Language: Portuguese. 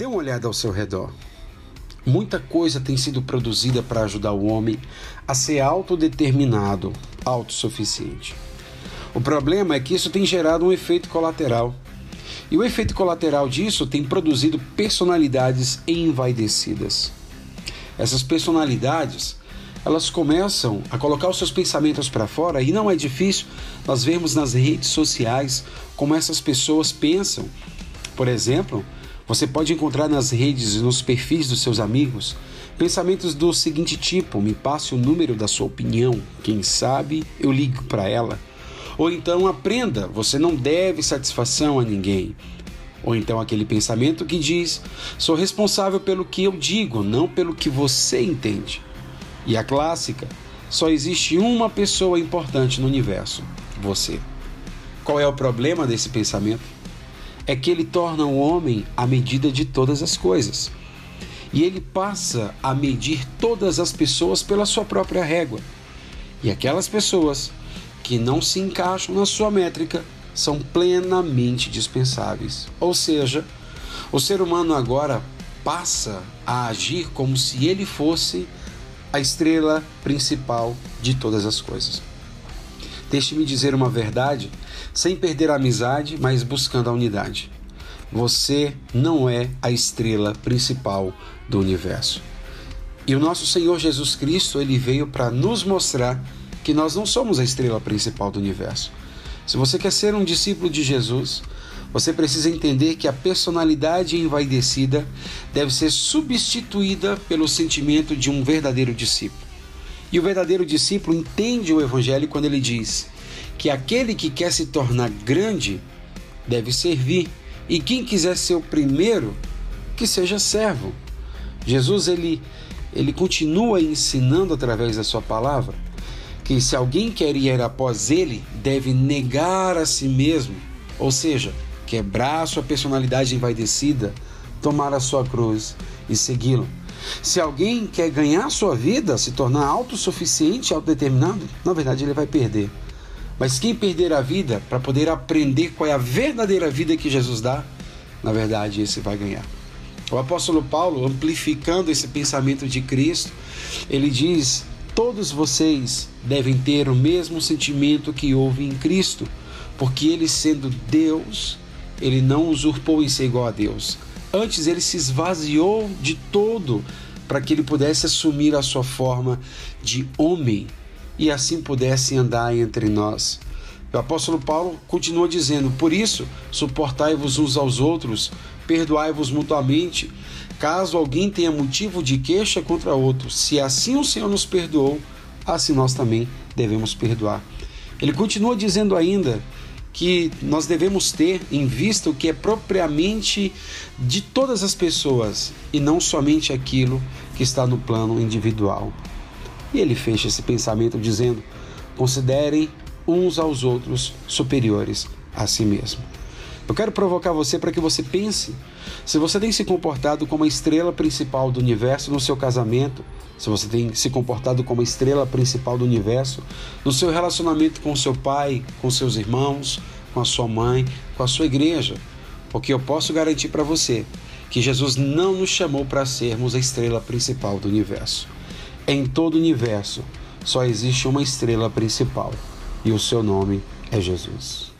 Dê uma olhada ao seu redor. Muita coisa tem sido produzida para ajudar o homem a ser autodeterminado, autossuficiente. O problema é que isso tem gerado um efeito colateral. E o efeito colateral disso tem produzido personalidades envaidecidas. Essas personalidades, elas começam a colocar os seus pensamentos para fora e não é difícil nós vermos nas redes sociais como essas pessoas pensam. Por exemplo, você pode encontrar nas redes e nos perfis dos seus amigos pensamentos do seguinte tipo: me passe o número da sua opinião, quem sabe eu ligo para ela. Ou então aprenda, você não deve satisfação a ninguém. Ou então aquele pensamento que diz: sou responsável pelo que eu digo, não pelo que você entende. E a clássica: só existe uma pessoa importante no universo, você. Qual é o problema desse pensamento? é que ele torna o homem a medida de todas as coisas. E ele passa a medir todas as pessoas pela sua própria régua. E aquelas pessoas que não se encaixam na sua métrica são plenamente dispensáveis. Ou seja, o ser humano agora passa a agir como se ele fosse a estrela principal de todas as coisas. Deixe-me dizer uma verdade sem perder a amizade, mas buscando a unidade. Você não é a estrela principal do universo. E o nosso Senhor Jesus Cristo, ele veio para nos mostrar que nós não somos a estrela principal do universo. Se você quer ser um discípulo de Jesus, você precisa entender que a personalidade envaidecida deve ser substituída pelo sentimento de um verdadeiro discípulo. E o verdadeiro discípulo entende o Evangelho quando ele diz que aquele que quer se tornar grande deve servir, e quem quiser ser o primeiro, que seja servo. Jesus ele, ele continua ensinando através da sua palavra que se alguém quer ir após ele, deve negar a si mesmo, ou seja, quebrar sua personalidade envaidecida, tomar a sua cruz e segui-lo. Se alguém quer ganhar sua vida, se tornar autossuficiente, autodeterminado, na verdade ele vai perder. Mas quem perder a vida para poder aprender qual é a verdadeira vida que Jesus dá, na verdade esse vai ganhar. O apóstolo Paulo, amplificando esse pensamento de Cristo, ele diz: Todos vocês devem ter o mesmo sentimento que houve em Cristo, porque ele, sendo Deus, ele não usurpou em ser igual a Deus Antes ele se esvaziou de todo para que ele pudesse assumir a sua forma de homem e assim pudesse andar entre nós. O apóstolo Paulo continua dizendo: Por isso, suportai-vos uns aos outros, perdoai-vos mutuamente, caso alguém tenha motivo de queixa contra outro. Se assim o Senhor nos perdoou, assim nós também devemos perdoar. Ele continua dizendo ainda que nós devemos ter em vista o que é propriamente de todas as pessoas e não somente aquilo que está no plano individual. E ele fecha esse pensamento dizendo: considerem uns aos outros superiores a si mesmo. Eu quero provocar você para que você pense se você tem se comportado como a estrela principal do universo no seu casamento, se você tem se comportado como a estrela principal do universo no seu relacionamento com seu pai, com seus irmãos, com a sua mãe, com a sua igreja. Porque eu posso garantir para você que Jesus não nos chamou para sermos a estrela principal do universo. Em todo o universo só existe uma estrela principal e o seu nome é Jesus.